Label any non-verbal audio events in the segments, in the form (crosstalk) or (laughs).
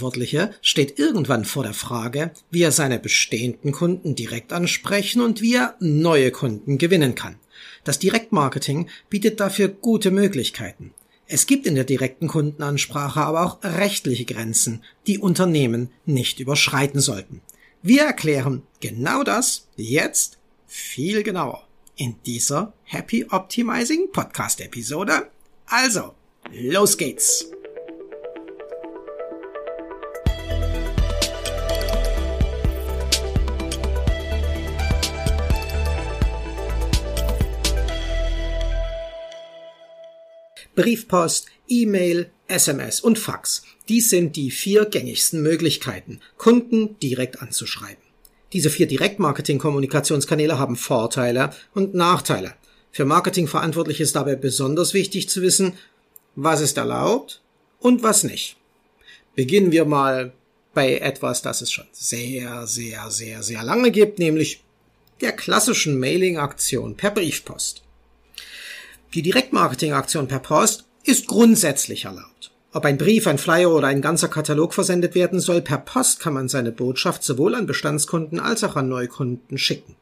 Verantwortliche steht irgendwann vor der Frage, wie er seine bestehenden Kunden direkt ansprechen und wie er neue Kunden gewinnen kann. Das Direktmarketing bietet dafür gute Möglichkeiten. Es gibt in der direkten Kundenansprache aber auch rechtliche Grenzen, die Unternehmen nicht überschreiten sollten. Wir erklären genau das jetzt viel genauer in dieser Happy Optimizing Podcast Episode. Also, los geht's! Briefpost, E-Mail, SMS und Fax. Dies sind die vier gängigsten Möglichkeiten, Kunden direkt anzuschreiben. Diese vier Direktmarketing-Kommunikationskanäle haben Vorteile und Nachteile. Für Marketingverantwortliche ist dabei besonders wichtig zu wissen, was ist erlaubt und was nicht. Beginnen wir mal bei etwas, das es schon sehr, sehr, sehr, sehr lange gibt, nämlich der klassischen Mailing-Aktion per Briefpost. Die Direktmarketing-Aktion per Post ist grundsätzlich erlaubt. Ob ein Brief, ein Flyer oder ein ganzer Katalog versendet werden soll, per Post kann man seine Botschaft sowohl an Bestandskunden als auch an Neukunden schicken.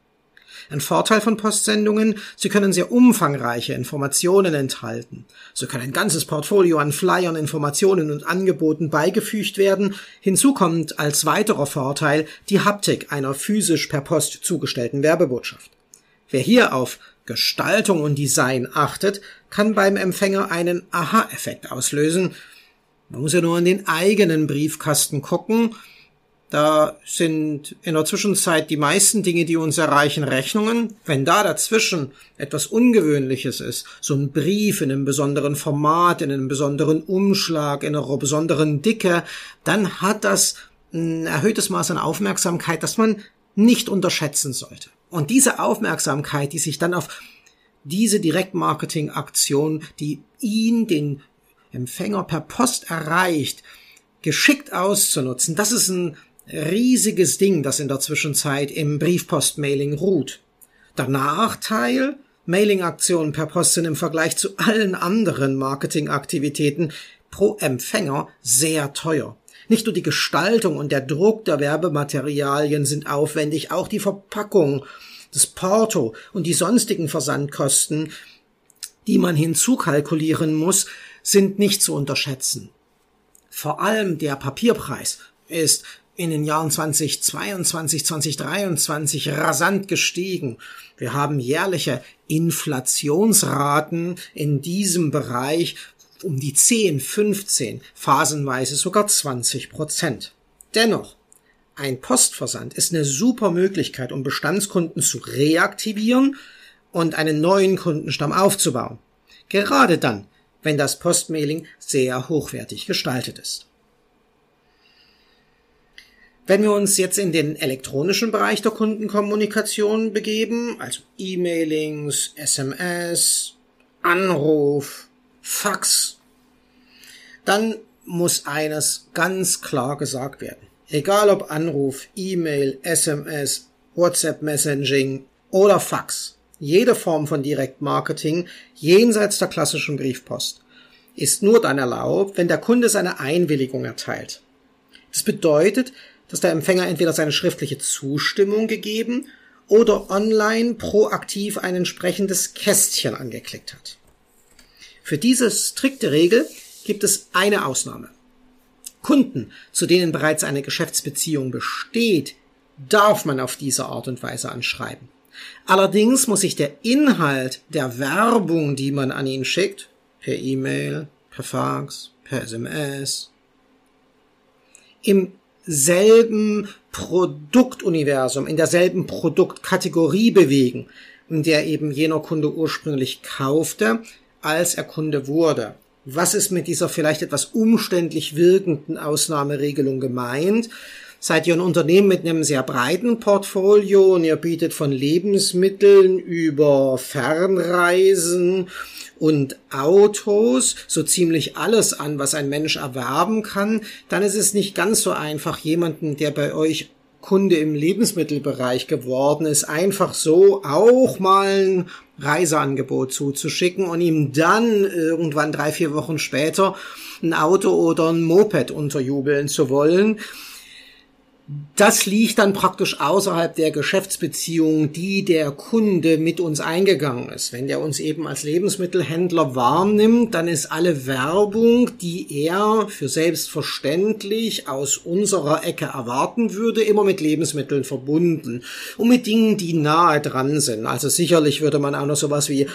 Ein Vorteil von Postsendungen, sie können sehr umfangreiche Informationen enthalten. So kann ein ganzes Portfolio an Flyern, Informationen und Angeboten beigefügt werden. Hinzu kommt als weiterer Vorteil die Haptik einer physisch per Post zugestellten Werbebotschaft. Wer hier auf Gestaltung und Design achtet, kann beim Empfänger einen Aha-Effekt auslösen. Man muss ja nur in den eigenen Briefkasten gucken. Da sind in der Zwischenzeit die meisten Dinge, die uns erreichen, Rechnungen. Wenn da dazwischen etwas Ungewöhnliches ist, so ein Brief in einem besonderen Format, in einem besonderen Umschlag, in einer besonderen Dicke, dann hat das ein erhöhtes Maß an Aufmerksamkeit, das man nicht unterschätzen sollte. Und diese Aufmerksamkeit, die sich dann auf diese Direktmarketing-Aktion, die ihn, den Empfänger per Post erreicht, geschickt auszunutzen, das ist ein riesiges Ding, das in der Zwischenzeit im Briefpost-Mailing ruht. Der Nachteil, Mailing-Aktionen per Post sind im Vergleich zu allen anderen Marketingaktivitäten pro Empfänger sehr teuer. Nicht nur die Gestaltung und der Druck der Werbematerialien sind aufwendig, auch die Verpackung, das Porto und die sonstigen Versandkosten, die man hinzukalkulieren muss, sind nicht zu unterschätzen. Vor allem der Papierpreis ist in den Jahren 2022, 2023 rasant gestiegen. Wir haben jährliche Inflationsraten in diesem Bereich um die 10, 15, phasenweise sogar 20 Prozent. Dennoch, ein Postversand ist eine super Möglichkeit, um Bestandskunden zu reaktivieren und einen neuen Kundenstamm aufzubauen. Gerade dann, wenn das Postmailing sehr hochwertig gestaltet ist. Wenn wir uns jetzt in den elektronischen Bereich der Kundenkommunikation begeben, also E-Mailings, SMS, Anruf, Fax, dann muss eines ganz klar gesagt werden. Egal ob Anruf, E-Mail, SMS, WhatsApp Messaging oder Fax, jede Form von Direktmarketing jenseits der klassischen Briefpost ist nur dann erlaubt, wenn der Kunde seine Einwilligung erteilt. Das bedeutet, dass der Empfänger entweder seine schriftliche Zustimmung gegeben oder online proaktiv ein entsprechendes Kästchen angeklickt hat. Für diese strikte Regel gibt es eine Ausnahme. Kunden, zu denen bereits eine Geschäftsbeziehung besteht, darf man auf diese Art und Weise anschreiben. Allerdings muss sich der Inhalt der Werbung, die man an ihn schickt, per E-Mail, per Fax, per SMS, im selben Produktuniversum, in derselben Produktkategorie bewegen, in der eben jener Kunde ursprünglich kaufte, als er Kunde wurde. Was ist mit dieser vielleicht etwas umständlich wirkenden Ausnahmeregelung gemeint? Seid ihr ein Unternehmen mit einem sehr breiten Portfolio und ihr bietet von Lebensmitteln über Fernreisen und Autos so ziemlich alles an, was ein Mensch erwerben kann, dann ist es nicht ganz so einfach, jemanden, der bei euch Kunde im Lebensmittelbereich geworden ist, einfach so auch mal ein Reiseangebot zuzuschicken und ihm dann irgendwann drei, vier Wochen später ein Auto oder ein Moped unterjubeln zu wollen. Das liegt dann praktisch außerhalb der Geschäftsbeziehung, die der Kunde mit uns eingegangen ist. Wenn der uns eben als Lebensmittelhändler wahrnimmt, dann ist alle Werbung, die er für selbstverständlich aus unserer Ecke erwarten würde, immer mit Lebensmitteln verbunden und mit Dingen, die nahe dran sind. Also sicherlich würde man auch noch sowas wie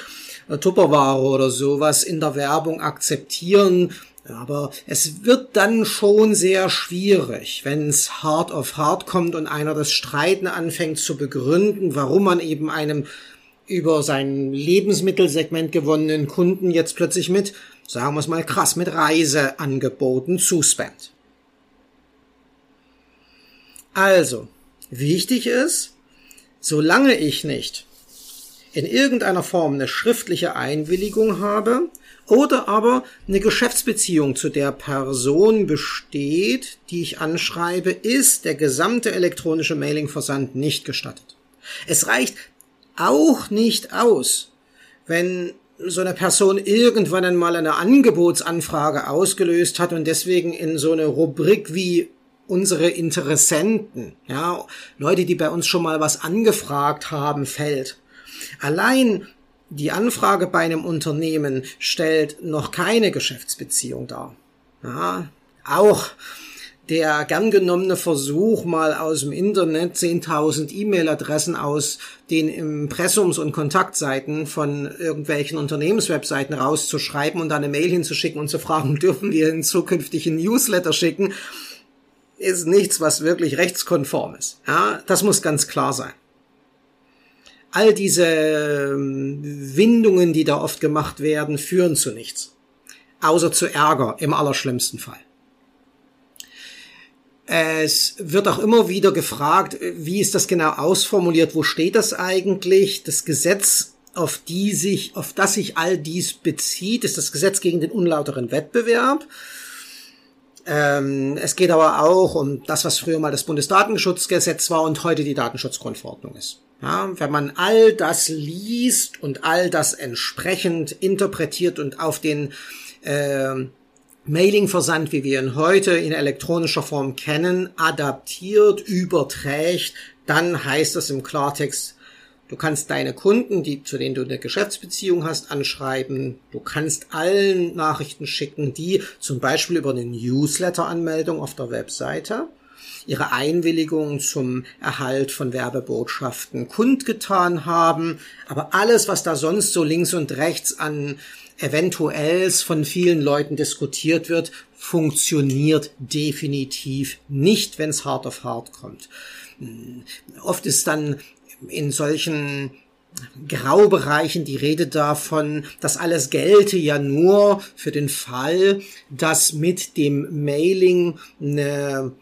Tupperware oder sowas in der Werbung akzeptieren, aber es wird dann schon sehr schwierig, wenn es hart auf hart kommt und einer das Streiten anfängt zu begründen, warum man eben einem über sein Lebensmittelsegment gewonnenen Kunden jetzt plötzlich mit, sagen wir es mal krass, mit Reiseangeboten zuspammt. Also, wichtig ist, solange ich nicht in irgendeiner Form eine schriftliche Einwilligung habe, oder aber eine Geschäftsbeziehung zu der Person besteht, die ich anschreibe, ist der gesamte elektronische Mailingversand nicht gestattet. Es reicht auch nicht aus, wenn so eine Person irgendwann einmal eine Angebotsanfrage ausgelöst hat und deswegen in so eine Rubrik wie unsere Interessenten, ja, Leute, die bei uns schon mal was angefragt haben, fällt. Allein die Anfrage bei einem Unternehmen stellt noch keine Geschäftsbeziehung dar. Ja, auch der gern genommene Versuch, mal aus dem Internet 10.000 E-Mail-Adressen aus den Impressums- und Kontaktseiten von irgendwelchen Unternehmenswebseiten rauszuschreiben und da eine Mail hinzuschicken und zu fragen, (laughs) dürfen wir in zukünftigen Newsletter schicken, ist nichts, was wirklich rechtskonform ist. Ja, das muss ganz klar sein all diese ähm, Windungen, die da oft gemacht werden, führen zu nichts. Außer zu Ärger im allerschlimmsten Fall. Es wird auch immer wieder gefragt, wie ist das genau ausformuliert? Wo steht das eigentlich? Das Gesetz, auf die sich, auf das sich all dies bezieht, ist das Gesetz gegen den unlauteren Wettbewerb. Ähm, es geht aber auch um das, was früher mal das Bundesdatenschutzgesetz war und heute die Datenschutzgrundverordnung ist. Ja, wenn man all das liest und all das entsprechend interpretiert und auf den äh, Mailing-Versand, wie wir ihn heute in elektronischer Form kennen, adaptiert, überträgt, dann heißt das im Klartext, du kannst deine Kunden, die, zu denen du eine Geschäftsbeziehung hast, anschreiben. Du kannst allen Nachrichten schicken, die zum Beispiel über eine Newsletter-Anmeldung auf der Webseite ihre Einwilligung zum Erhalt von Werbebotschaften kundgetan haben. Aber alles, was da sonst so links und rechts an eventuells von vielen Leuten diskutiert wird, funktioniert definitiv nicht, wenn es hart auf hart kommt. Oft ist dann in solchen Graubereichen die Rede davon, dass alles gelte ja nur für den Fall, dass mit dem Mailing eine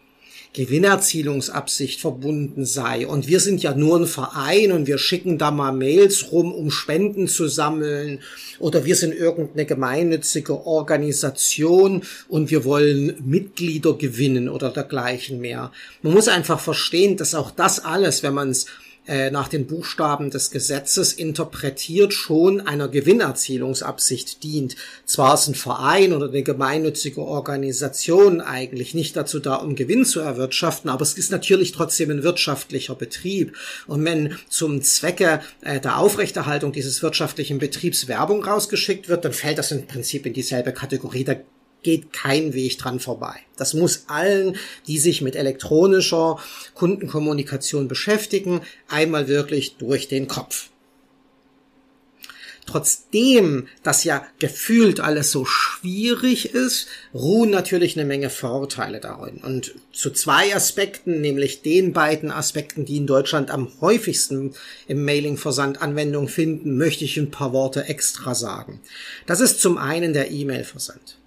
Gewinnerzielungsabsicht verbunden sei. Und wir sind ja nur ein Verein und wir schicken da mal Mails rum, um Spenden zu sammeln. Oder wir sind irgendeine gemeinnützige Organisation und wir wollen Mitglieder gewinnen oder dergleichen mehr. Man muss einfach verstehen, dass auch das alles, wenn man es äh, nach den Buchstaben des Gesetzes interpretiert schon einer Gewinnerzielungsabsicht dient. Zwar ist ein Verein oder eine gemeinnützige Organisation eigentlich nicht dazu da, um Gewinn zu erwirtschaften, aber es ist natürlich trotzdem ein wirtschaftlicher Betrieb. Und wenn zum Zwecke äh, der Aufrechterhaltung dieses wirtschaftlichen Betriebs Werbung rausgeschickt wird, dann fällt das im Prinzip in dieselbe Kategorie. Da geht kein Weg dran vorbei. Das muss allen, die sich mit elektronischer Kundenkommunikation beschäftigen, einmal wirklich durch den Kopf. Trotzdem das ja gefühlt alles so schwierig ist, ruhen natürlich eine Menge Vorteile darin. Und zu zwei Aspekten, nämlich den beiden Aspekten, die in Deutschland am häufigsten im Mailing-Versand Anwendung finden, möchte ich ein paar Worte extra sagen. Das ist zum einen der E-Mail-Versand.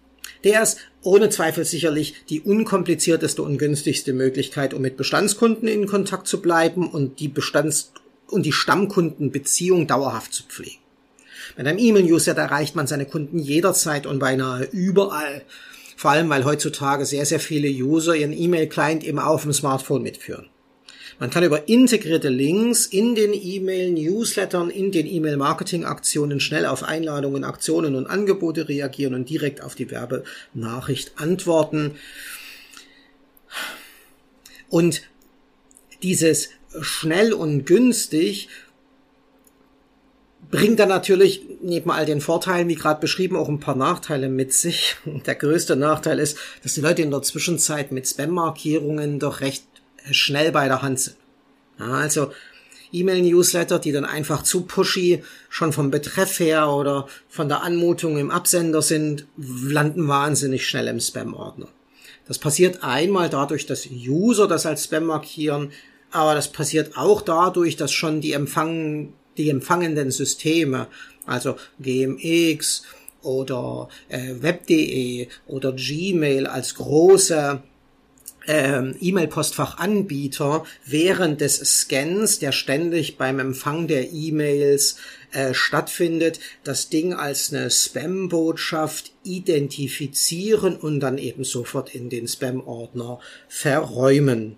Der ist ohne Zweifel sicherlich die unkomplizierteste und günstigste Möglichkeit, um mit Bestandskunden in Kontakt zu bleiben und die Bestands- und die Stammkundenbeziehung dauerhaft zu pflegen. Mit einem E-Mail-Newsletter erreicht man seine Kunden jederzeit und beinahe überall. Vor allem, weil heutzutage sehr, sehr viele User ihren E-Mail-Client eben auf dem Smartphone mitführen. Man kann über integrierte Links in den E-Mail-Newslettern, in den E-Mail-Marketing-Aktionen schnell auf Einladungen, Aktionen und Angebote reagieren und direkt auf die Werbenachricht antworten. Und dieses schnell und günstig bringt dann natürlich neben all den Vorteilen, wie gerade beschrieben, auch ein paar Nachteile mit sich. Der größte Nachteil ist, dass die Leute in der Zwischenzeit mit Spam-Markierungen doch recht schnell bei der Hand sind. Ja, also E-Mail-Newsletter, die dann einfach zu pushy schon vom Betreff her oder von der Anmutung im Absender sind, landen wahnsinnig schnell im Spam-Ordner. Das passiert einmal dadurch, dass User das als Spam markieren, aber das passiert auch dadurch, dass schon die Empfang, die empfangenden Systeme, also GMX oder äh, Web.de oder Gmail als große ähm, E-Mail-Postfachanbieter während des Scans, der ständig beim Empfang der E-Mails äh, stattfindet, das Ding als eine Spam-Botschaft identifizieren und dann eben sofort in den Spam-Ordner verräumen.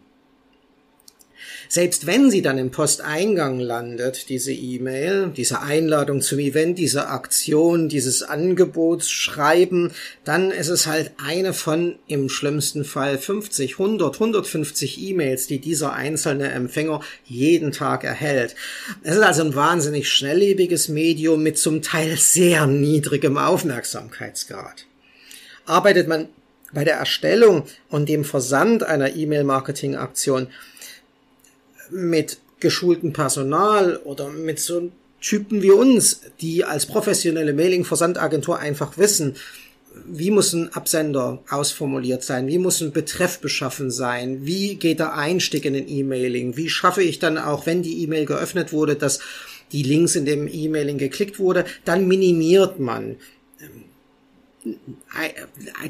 Selbst wenn sie dann im Posteingang landet, diese E-Mail, diese Einladung zum Event, diese Aktion, dieses Angebotsschreiben, dann ist es halt eine von im schlimmsten Fall 50, 100, 150 E-Mails, die dieser einzelne Empfänger jeden Tag erhält. Es ist also ein wahnsinnig schnelllebiges Medium mit zum Teil sehr niedrigem Aufmerksamkeitsgrad. Arbeitet man bei der Erstellung und dem Versand einer E-Mail-Marketing-Aktion mit geschultem Personal oder mit so Typen wie uns, die als professionelle Mailing-Versandagentur einfach wissen, wie muss ein Absender ausformuliert sein? Wie muss ein Betreff beschaffen sein? Wie geht der Einstieg in den E-Mailing? Wie schaffe ich dann auch, wenn die E-Mail geöffnet wurde, dass die Links in dem E-Mailing geklickt wurde? Dann minimiert man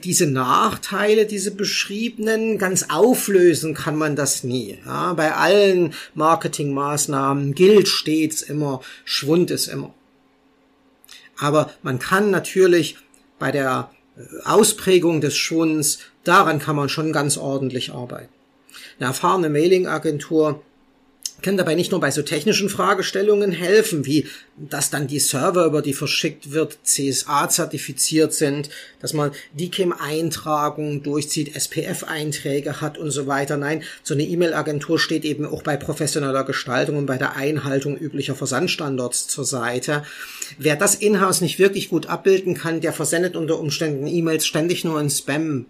diese Nachteile, diese beschriebenen, ganz auflösen kann man das nie. Ja, bei allen Marketingmaßnahmen gilt stets immer, Schwund ist immer. Aber man kann natürlich bei der äh, Ausprägung des Schwunds, daran kann man schon ganz ordentlich arbeiten. Eine erfahrene Mailingagentur kann dabei nicht nur bei so technischen Fragestellungen helfen, wie dass dann die Server, über die verschickt wird, CSA-zertifiziert sind, dass man DKIM-Eintragung durchzieht, SPF-Einträge hat und so weiter. Nein, so eine E-Mail-Agentur steht eben auch bei professioneller Gestaltung und bei der Einhaltung üblicher Versandstandards zur Seite. Wer das in-house nicht wirklich gut abbilden kann, der versendet unter Umständen E-Mails ständig nur in Spam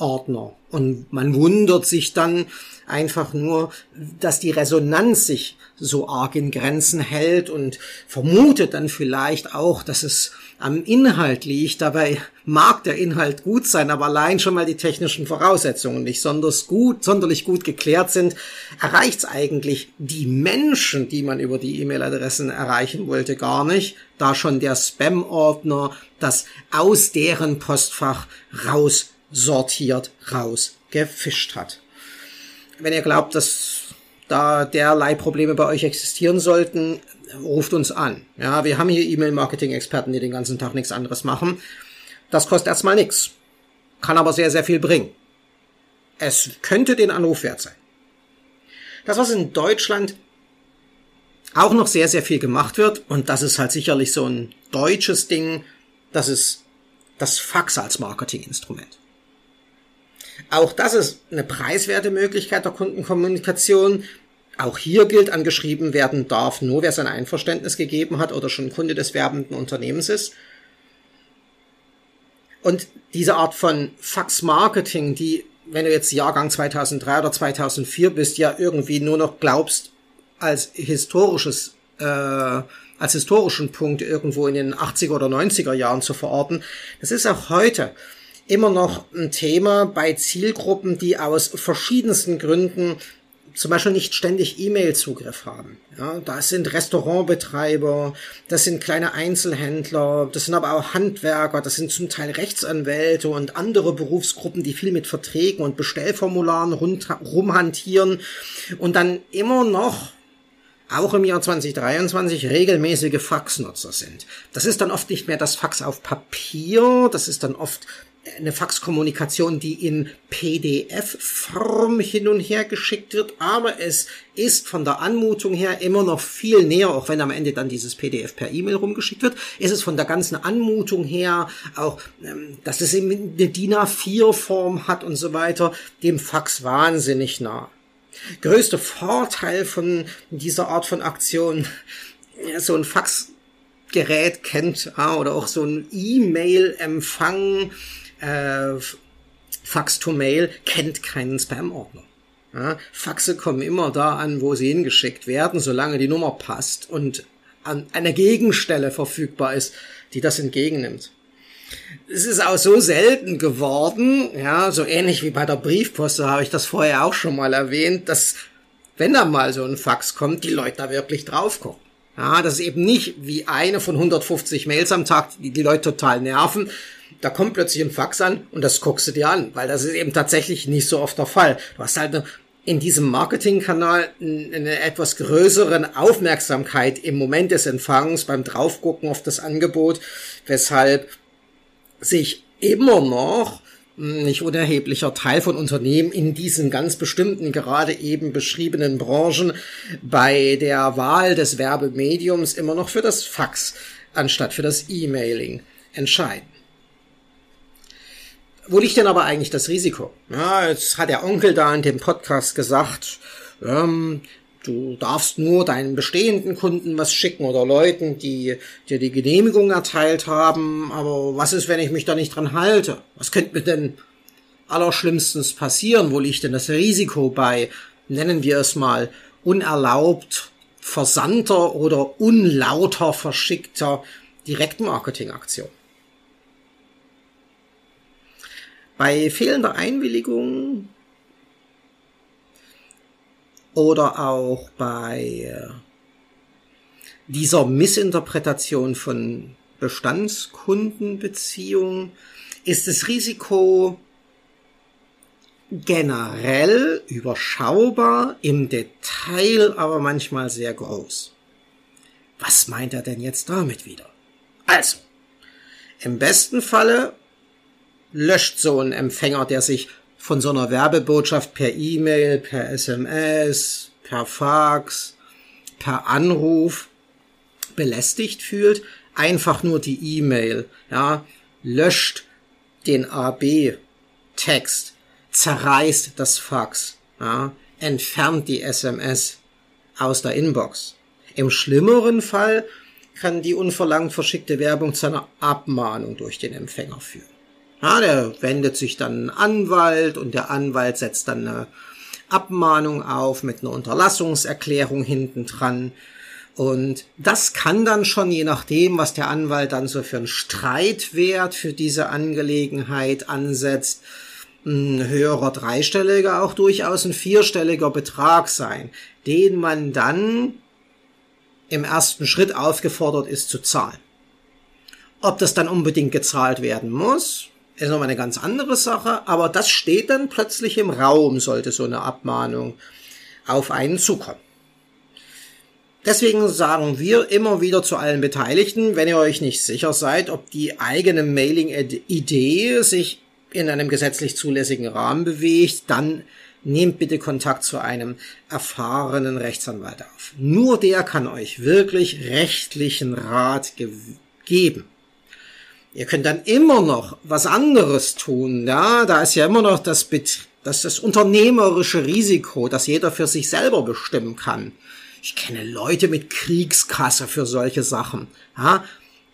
Ordner. Und man wundert sich dann einfach nur, dass die Resonanz sich so arg in Grenzen hält und vermutet dann vielleicht auch, dass es am Inhalt liegt. Dabei mag der Inhalt gut sein, aber allein schon mal die technischen Voraussetzungen nicht sonderlich gut, sonderlich gut geklärt sind, erreicht es eigentlich die Menschen, die man über die E-Mail-Adressen erreichen wollte, gar nicht, da schon der Spam-Ordner das aus deren Postfach raus sortiert rausgefischt hat. Wenn ihr glaubt, dass da derlei Probleme bei euch existieren sollten, ruft uns an. Ja, wir haben hier E-Mail-Marketing-Experten, die den ganzen Tag nichts anderes machen. Das kostet erstmal nichts, kann aber sehr, sehr viel bringen. Es könnte den Anruf wert sein. Das, was in Deutschland auch noch sehr, sehr viel gemacht wird, und das ist halt sicherlich so ein deutsches Ding, das ist das Fax als Marketinginstrument. Auch das ist eine preiswerte Möglichkeit der Kundenkommunikation. Auch hier gilt, angeschrieben werden darf nur, wer sein Einverständnis gegeben hat oder schon Kunde des werbenden Unternehmens ist. Und diese Art von Fax-Marketing, die, wenn du jetzt Jahrgang 2003 oder 2004 bist, ja irgendwie nur noch glaubst, als historisches, äh, als historischen Punkt irgendwo in den 80er oder 90er Jahren zu verorten, das ist auch heute immer noch ein Thema bei Zielgruppen, die aus verschiedensten Gründen zum Beispiel nicht ständig E-Mail-Zugriff haben. Ja, das sind Restaurantbetreiber, das sind kleine Einzelhändler, das sind aber auch Handwerker, das sind zum Teil Rechtsanwälte und andere Berufsgruppen, die viel mit Verträgen und Bestellformularen rumhantieren und dann immer noch auch im Jahr 2023 regelmäßige Faxnutzer sind. Das ist dann oft nicht mehr das Fax auf Papier, das ist dann oft eine Faxkommunikation, die in PDF-Form hin und her geschickt wird, aber es ist von der Anmutung her immer noch viel näher, auch wenn am Ende dann dieses PDF per E-Mail rumgeschickt wird, ist es von der ganzen Anmutung her, auch ähm, dass es eben eine DIN A4-Form hat und so weiter, dem Fax wahnsinnig nah. Größter Vorteil von dieser Art von Aktion, so ein Faxgerät kennt, oder auch so ein E-Mail-Empfang, äh, Fax to Mail kennt keinen Spam-Ordner. Ja, Faxe kommen immer da an, wo sie hingeschickt werden, solange die Nummer passt und an einer Gegenstelle verfügbar ist, die das entgegennimmt. Es ist auch so selten geworden, ja, so ähnlich wie bei der Briefpost, da habe ich das vorher auch schon mal erwähnt, dass wenn da mal so ein Fax kommt, die Leute da wirklich drauf gucken. Ja, das ist eben nicht wie eine von 150 Mails am Tag, die die Leute total nerven, da kommt plötzlich ein Fax an und das guckst du dir an, weil das ist eben tatsächlich nicht so oft der Fall. Du hast halt in diesem Marketingkanal eine etwas größeren Aufmerksamkeit im Moment des Empfangs beim Draufgucken auf das Angebot, weshalb sich immer noch nicht unerheblicher Teil von Unternehmen in diesen ganz bestimmten, gerade eben beschriebenen Branchen bei der Wahl des Werbemediums immer noch für das Fax anstatt für das E-Mailing entscheiden. Wo liegt denn aber eigentlich das Risiko? Ja, jetzt hat der Onkel da in dem Podcast gesagt, ähm, du darfst nur deinen bestehenden Kunden was schicken oder Leuten, die dir die Genehmigung erteilt haben. Aber was ist, wenn ich mich da nicht dran halte? Was könnte mir denn allerschlimmstens passieren? Wo liegt denn das Risiko bei, nennen wir es mal, unerlaubt versandter oder unlauter verschickter Direktmarketingaktion? Bei fehlender Einwilligung oder auch bei äh, dieser Missinterpretation von Bestandskundenbeziehungen ist das Risiko generell überschaubar, im Detail aber manchmal sehr groß. Was meint er denn jetzt damit wieder? Also, im besten Falle löscht so ein Empfänger, der sich von so einer Werbebotschaft per E-Mail, per SMS, per Fax, per Anruf belästigt fühlt, einfach nur die E-Mail, ja, löscht den AB-Text, zerreißt das Fax, ja, entfernt die SMS aus der Inbox. Im schlimmeren Fall kann die unverlangt verschickte Werbung zu einer Abmahnung durch den Empfänger führen. Ja, der wendet sich dann einen Anwalt und der Anwalt setzt dann eine Abmahnung auf mit einer Unterlassungserklärung hinten dran. Und das kann dann schon, je nachdem, was der Anwalt dann so für einen Streitwert für diese Angelegenheit ansetzt, ein höherer dreistelliger, auch durchaus ein vierstelliger Betrag sein, den man dann im ersten Schritt aufgefordert ist zu zahlen. Ob das dann unbedingt gezahlt werden muss, ist nochmal eine ganz andere Sache, aber das steht dann plötzlich im Raum, sollte so eine Abmahnung auf einen zukommen. Deswegen sagen wir immer wieder zu allen Beteiligten, wenn ihr euch nicht sicher seid, ob die eigene Mailing-Idee sich in einem gesetzlich zulässigen Rahmen bewegt, dann nehmt bitte Kontakt zu einem erfahrenen Rechtsanwalt auf. Nur der kann euch wirklich rechtlichen Rat geben. Ihr könnt dann immer noch was anderes tun, ja. Da ist ja immer noch das, Bet das, das unternehmerische Risiko, das jeder für sich selber bestimmen kann. Ich kenne Leute mit Kriegskasse für solche Sachen, ja.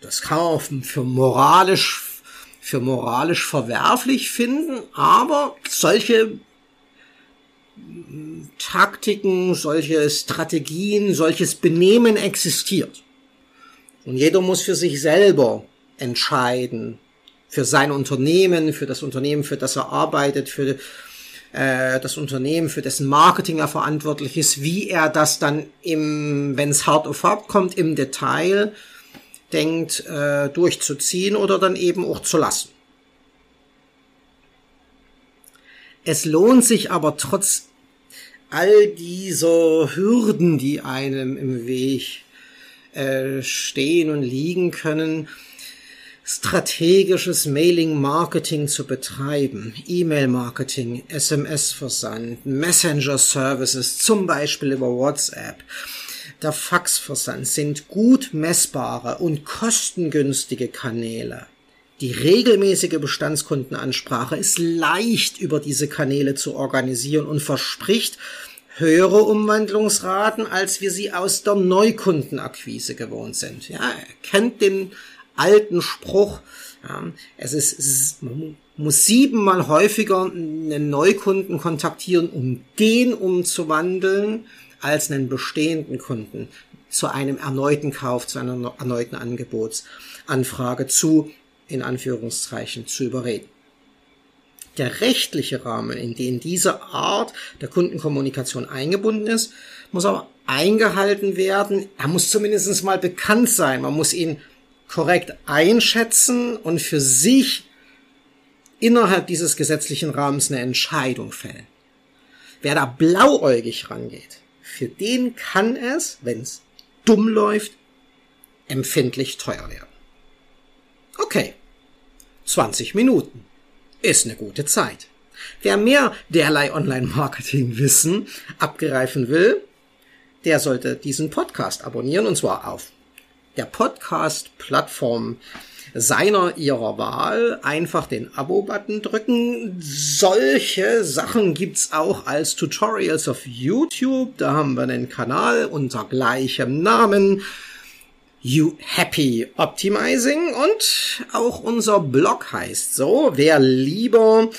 Das kann man für moralisch, für moralisch verwerflich finden, aber solche Taktiken, solche Strategien, solches Benehmen existiert. Und jeder muss für sich selber entscheiden. Für sein Unternehmen, für das Unternehmen, für das er arbeitet, für äh, das Unternehmen, für dessen Marketing er verantwortlich ist, wie er das dann im, wenn es hart auf hart kommt, im Detail denkt, äh, durchzuziehen oder dann eben auch zu lassen. Es lohnt sich aber trotz all dieser Hürden, die einem im Weg äh, stehen und liegen können, strategisches Mailing-Marketing zu betreiben, E-Mail-Marketing, SMS-Versand, Messenger-Services, zum Beispiel über WhatsApp, der Faxversand sind gut messbare und kostengünstige Kanäle. Die regelmäßige Bestandskundenansprache ist leicht über diese Kanäle zu organisieren und verspricht höhere Umwandlungsraten, als wir sie aus der Neukundenakquise gewohnt sind. Ja, kennt den alten Spruch, ja, es ist, man muss siebenmal häufiger einen Neukunden kontaktieren, um den umzuwandeln, als einen bestehenden Kunden zu einem erneuten Kauf, zu einer erneuten Angebotsanfrage zu in Anführungszeichen zu überreden. Der rechtliche Rahmen, in den diese Art der Kundenkommunikation eingebunden ist, muss aber eingehalten werden. Er muss zumindest mal bekannt sein. Man muss ihn korrekt einschätzen und für sich innerhalb dieses gesetzlichen Rahmens eine Entscheidung fällen. Wer da blauäugig rangeht, für den kann es, wenn es dumm läuft, empfindlich teuer werden. Okay, 20 Minuten ist eine gute Zeit. Wer mehr derlei Online-Marketing-Wissen abgreifen will, der sollte diesen Podcast abonnieren und zwar auf der Podcast-Plattform seiner ihrer Wahl einfach den Abo-Button drücken. Solche Sachen gibt's auch als Tutorials auf YouTube. Da haben wir einen Kanal unter gleichem Namen. You Happy Optimizing und auch unser Blog heißt so. Wer lieber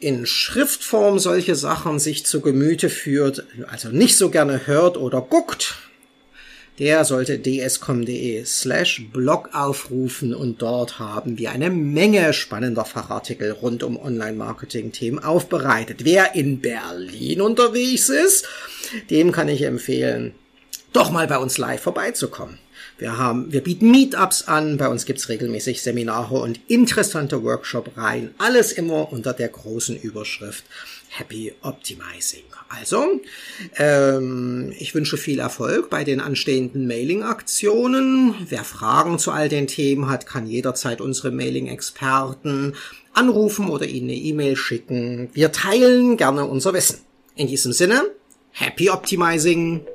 in Schriftform solche Sachen sich zu Gemüte führt, also nicht so gerne hört oder guckt, der sollte dscom.de slash blog aufrufen und dort haben wir eine Menge spannender Fachartikel rund um Online-Marketing-Themen aufbereitet. Wer in Berlin unterwegs ist, dem kann ich empfehlen, doch mal bei uns live vorbeizukommen. Wir haben, wir bieten Meetups an, bei uns gibt's regelmäßig Seminare und interessante Workshop-Reihen. Alles immer unter der großen Überschrift Happy Optimizing. Also, ähm, ich wünsche viel Erfolg bei den anstehenden Mailing-Aktionen. Wer Fragen zu all den Themen hat, kann jederzeit unsere Mailing-Experten anrufen oder ihnen eine E-Mail schicken. Wir teilen gerne unser Wissen. In diesem Sinne, Happy Optimizing!